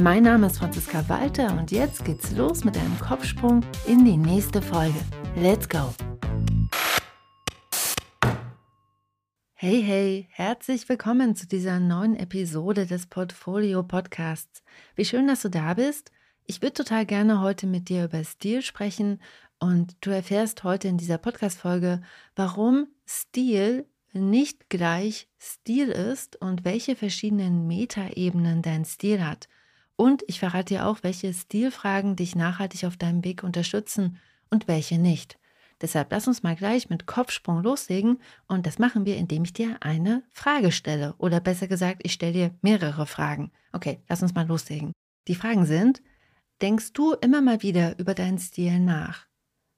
Mein Name ist Franziska Walter und jetzt geht's los mit einem Kopfsprung in die nächste Folge. Let's go! Hey, hey, herzlich willkommen zu dieser neuen Episode des Portfolio Podcasts. Wie schön, dass du da bist. Ich würde total gerne heute mit dir über Stil sprechen und du erfährst heute in dieser Podcast-Folge, warum Stil nicht gleich Stil ist und welche verschiedenen Metaebenen dein Stil hat. Und ich verrate dir auch, welche Stilfragen dich nachhaltig auf deinem Weg unterstützen und welche nicht. Deshalb lass uns mal gleich mit Kopfsprung loslegen und das machen wir, indem ich dir eine Frage stelle. Oder besser gesagt, ich stelle dir mehrere Fragen. Okay, lass uns mal loslegen. Die Fragen sind, denkst du immer mal wieder über deinen Stil nach?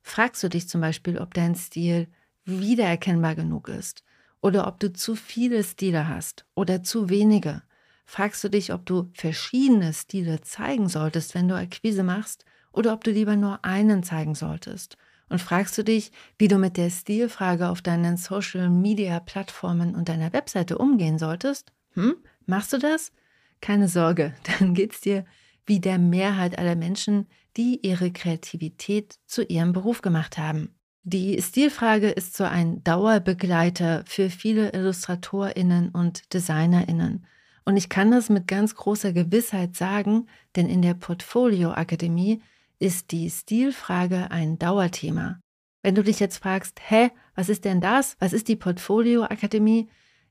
Fragst du dich zum Beispiel, ob dein Stil wiedererkennbar genug ist? Oder ob du zu viele Stile hast oder zu wenige? Fragst du dich, ob du verschiedene Stile zeigen solltest, wenn du Akquise machst, oder ob du lieber nur einen zeigen solltest? Und fragst du dich, wie du mit der Stilfrage auf deinen Social-Media-Plattformen und deiner Webseite umgehen solltest? Hm? Machst du das? Keine Sorge, dann geht's dir wie der Mehrheit aller Menschen, die ihre Kreativität zu ihrem Beruf gemacht haben. Die Stilfrage ist so ein Dauerbegleiter für viele Illustratorinnen und Designerinnen. Und ich kann das mit ganz großer Gewissheit sagen, denn in der Portfolio Akademie ist die Stilfrage ein Dauerthema. Wenn du dich jetzt fragst, hä, was ist denn das? Was ist die Portfolio Akademie?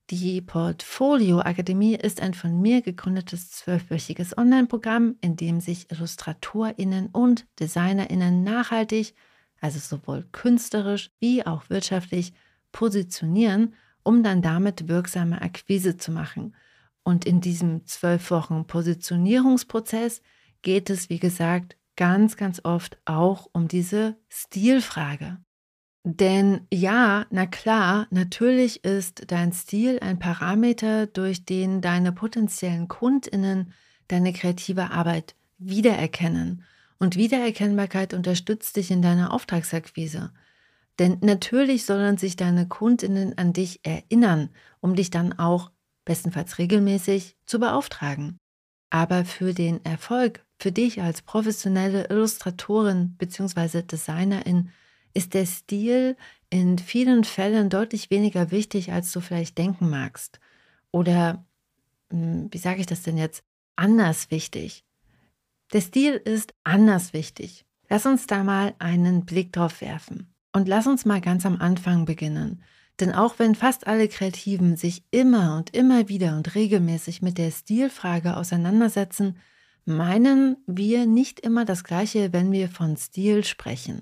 Die Portfolio Akademie ist ein von mir gegründetes zwölfwöchiges Online-Programm, in dem sich IllustratorInnen und DesignerInnen nachhaltig, also sowohl künstlerisch wie auch wirtschaftlich, positionieren, um dann damit wirksame Akquise zu machen. Und in diesem zwölf Wochen Positionierungsprozess geht es, wie gesagt, ganz, ganz oft auch um diese Stilfrage. Denn ja, na klar, natürlich ist dein Stil ein Parameter, durch den deine potenziellen Kundinnen deine kreative Arbeit wiedererkennen. Und Wiedererkennbarkeit unterstützt dich in deiner Auftragsakquise. Denn natürlich sollen sich deine Kundinnen an dich erinnern, um dich dann auch bestenfalls regelmäßig zu beauftragen. Aber für den Erfolg für dich als professionelle Illustratorin bzw. Designerin ist der Stil in vielen Fällen deutlich weniger wichtig, als du vielleicht denken magst. Oder, hm, wie sage ich das denn jetzt, anders wichtig. Der Stil ist anders wichtig. Lass uns da mal einen Blick drauf werfen. Und lass uns mal ganz am Anfang beginnen. Denn auch wenn fast alle Kreativen sich immer und immer wieder und regelmäßig mit der Stilfrage auseinandersetzen, meinen wir nicht immer das Gleiche, wenn wir von Stil sprechen.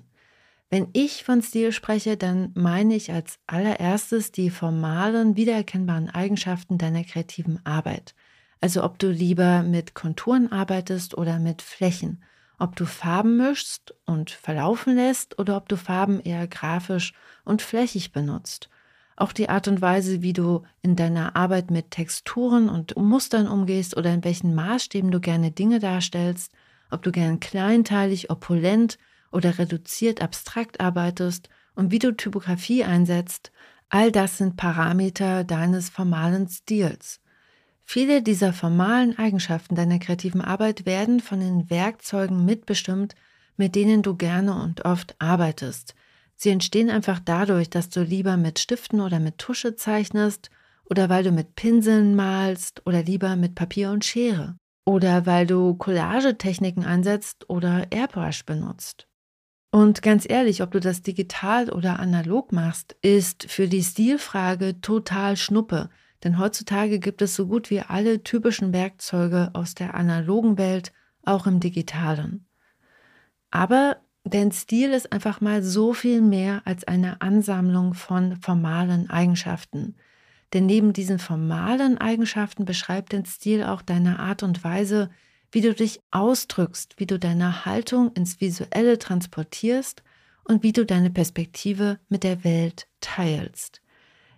Wenn ich von Stil spreche, dann meine ich als allererstes die formalen, wiedererkennbaren Eigenschaften deiner kreativen Arbeit. Also ob du lieber mit Konturen arbeitest oder mit Flächen, ob du Farben mischst und verlaufen lässt oder ob du Farben eher grafisch und flächig benutzt auch die Art und Weise, wie du in deiner Arbeit mit Texturen und Mustern umgehst oder in welchen Maßstäben du gerne Dinge darstellst, ob du gern kleinteilig, opulent oder reduziert abstrakt arbeitest und wie du Typografie einsetzt, all das sind Parameter deines formalen Stils. Viele dieser formalen Eigenschaften deiner kreativen Arbeit werden von den Werkzeugen mitbestimmt, mit denen du gerne und oft arbeitest. Sie entstehen einfach dadurch, dass du lieber mit Stiften oder mit Tusche zeichnest oder weil du mit Pinseln malst oder lieber mit Papier und Schere oder weil du Collagetechniken einsetzt oder Airbrush benutzt. Und ganz ehrlich, ob du das digital oder analog machst, ist für die Stilfrage total Schnuppe, denn heutzutage gibt es so gut wie alle typischen Werkzeuge aus der analogen Welt auch im digitalen. Aber denn Stil ist einfach mal so viel mehr als eine Ansammlung von formalen Eigenschaften. Denn neben diesen formalen Eigenschaften beschreibt dein Stil auch deine Art und Weise, wie du dich ausdrückst, wie du deine Haltung ins Visuelle transportierst und wie du deine Perspektive mit der Welt teilst.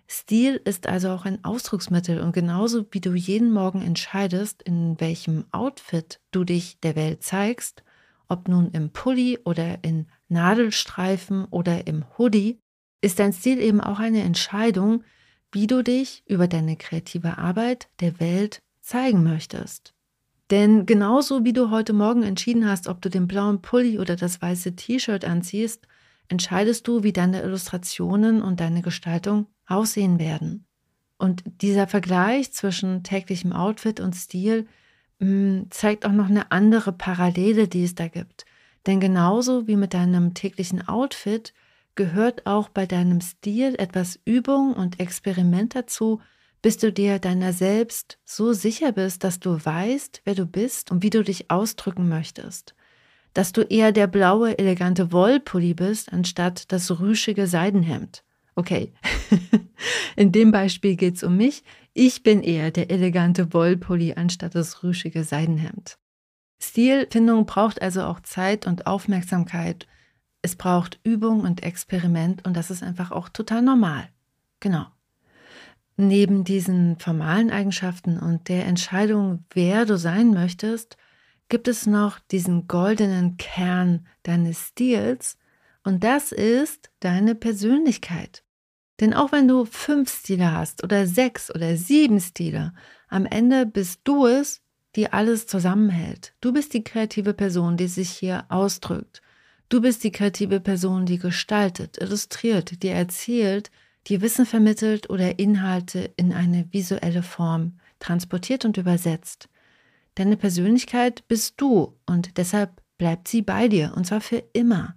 Stil ist also auch ein Ausdrucksmittel und genauso wie du jeden Morgen entscheidest, in welchem Outfit du dich der Welt zeigst, ob nun im Pulli oder in Nadelstreifen oder im Hoodie, ist dein Stil eben auch eine Entscheidung, wie du dich über deine kreative Arbeit der Welt zeigen möchtest. Denn genauso wie du heute Morgen entschieden hast, ob du den blauen Pulli oder das weiße T-Shirt anziehst, entscheidest du, wie deine Illustrationen und deine Gestaltung aussehen werden. Und dieser Vergleich zwischen täglichem Outfit und Stil zeigt auch noch eine andere Parallele, die es da gibt. Denn genauso wie mit deinem täglichen Outfit gehört auch bei deinem Stil etwas Übung und Experiment dazu, bis du dir deiner selbst so sicher bist, dass du weißt, wer du bist und wie du dich ausdrücken möchtest. Dass du eher der blaue, elegante Wollpulli bist, anstatt das rüschige Seidenhemd. Okay, in dem Beispiel geht es um mich. Ich bin eher der elegante Wollpulli anstatt das rüschige Seidenhemd. Stilfindung braucht also auch Zeit und Aufmerksamkeit. Es braucht Übung und Experiment und das ist einfach auch total normal. Genau. Neben diesen formalen Eigenschaften und der Entscheidung, wer du sein möchtest, gibt es noch diesen goldenen Kern deines Stils und das ist deine Persönlichkeit. Denn auch wenn du fünf Stile hast oder sechs oder sieben Stile, am Ende bist du es, die alles zusammenhält. Du bist die kreative Person, die sich hier ausdrückt. Du bist die kreative Person, die gestaltet, illustriert, die erzählt, die Wissen vermittelt oder Inhalte in eine visuelle Form transportiert und übersetzt. Deine Persönlichkeit bist du und deshalb bleibt sie bei dir und zwar für immer.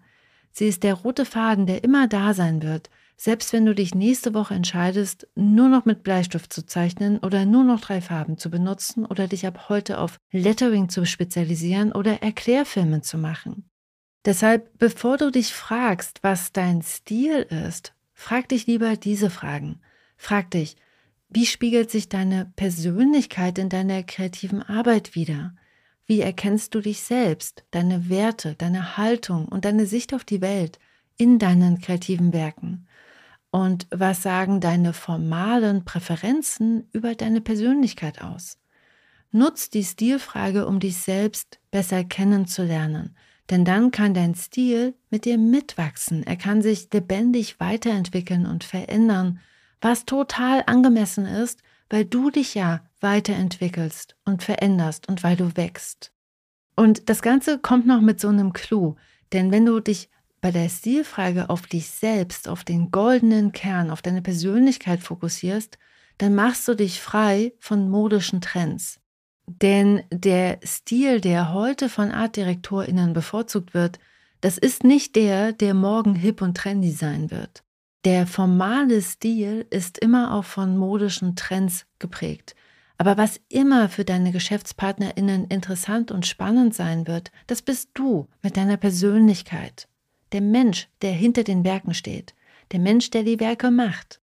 Sie ist der rote Faden, der immer da sein wird, selbst wenn du dich nächste Woche entscheidest, nur noch mit Bleistift zu zeichnen oder nur noch drei Farben zu benutzen oder dich ab heute auf Lettering zu spezialisieren oder Erklärfilme zu machen. Deshalb, bevor du dich fragst, was dein Stil ist, frag dich lieber diese Fragen. Frag dich, wie spiegelt sich deine Persönlichkeit in deiner kreativen Arbeit wider? Wie erkennst du dich selbst, deine Werte, deine Haltung und deine Sicht auf die Welt in deinen kreativen Werken? Und was sagen deine formalen Präferenzen über deine Persönlichkeit aus? Nutz die Stilfrage, um dich selbst besser kennenzulernen, denn dann kann dein Stil mit dir mitwachsen. Er kann sich lebendig weiterentwickeln und verändern, was total angemessen ist, weil du dich ja weiterentwickelst und veränderst und weil du wächst. Und das Ganze kommt noch mit so einem Clou, denn wenn du dich bei der Stilfrage auf dich selbst, auf den goldenen Kern, auf deine Persönlichkeit fokussierst, dann machst du dich frei von modischen Trends. Denn der Stil, der heute von Artdirektorinnen bevorzugt wird, das ist nicht der, der morgen hip und trendy sein wird. Der formale Stil ist immer auch von modischen Trends geprägt. Aber was immer für deine Geschäftspartnerinnen interessant und spannend sein wird, das bist du mit deiner Persönlichkeit der Mensch, der hinter den Werken steht, der Mensch, der die Werke macht.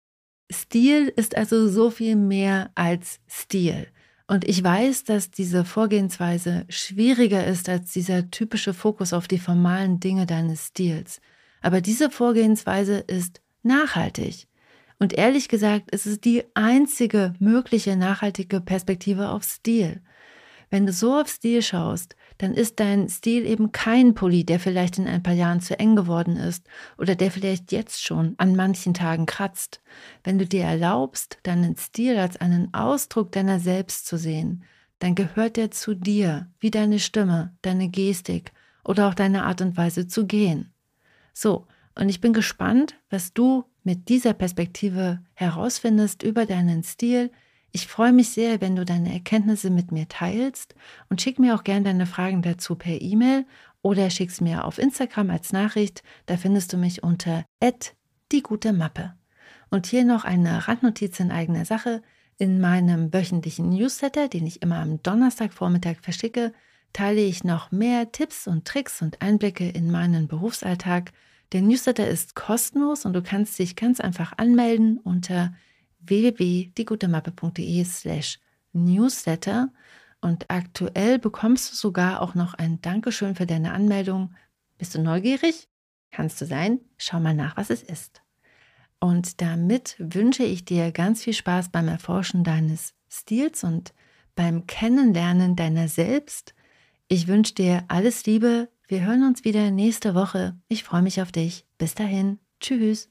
Stil ist also so viel mehr als Stil. Und ich weiß, dass diese Vorgehensweise schwieriger ist als dieser typische Fokus auf die formalen Dinge deines Stils. Aber diese Vorgehensweise ist nachhaltig. Und ehrlich gesagt, ist es die einzige mögliche nachhaltige Perspektive auf Stil. Wenn du so auf Stil schaust, dann ist dein Stil eben kein Pulli, der vielleicht in ein paar Jahren zu eng geworden ist oder der vielleicht jetzt schon an manchen Tagen kratzt. Wenn du dir erlaubst, deinen Stil als einen Ausdruck deiner selbst zu sehen, dann gehört er zu dir, wie deine Stimme, deine Gestik oder auch deine Art und Weise zu gehen. So, und ich bin gespannt, was du mit dieser Perspektive herausfindest über deinen Stil, ich freue mich sehr, wenn du deine Erkenntnisse mit mir teilst und schick mir auch gerne deine Fragen dazu per E-Mail oder schick's mir auf Instagram als Nachricht. Da findest du mich unter die gute Mappe. Und hier noch eine Randnotiz in eigener Sache. In meinem wöchentlichen Newsletter, den ich immer am Donnerstagvormittag verschicke, teile ich noch mehr Tipps und Tricks und Einblicke in meinen Berufsalltag. Der Newsletter ist kostenlos und du kannst dich ganz einfach anmelden unter www.diegutemappe.de slash newsletter und aktuell bekommst du sogar auch noch ein Dankeschön für deine Anmeldung. Bist du neugierig? Kannst du sein? Schau mal nach, was es ist. Und damit wünsche ich dir ganz viel Spaß beim Erforschen deines Stils und beim Kennenlernen deiner selbst. Ich wünsche dir alles Liebe. Wir hören uns wieder nächste Woche. Ich freue mich auf dich. Bis dahin. Tschüss.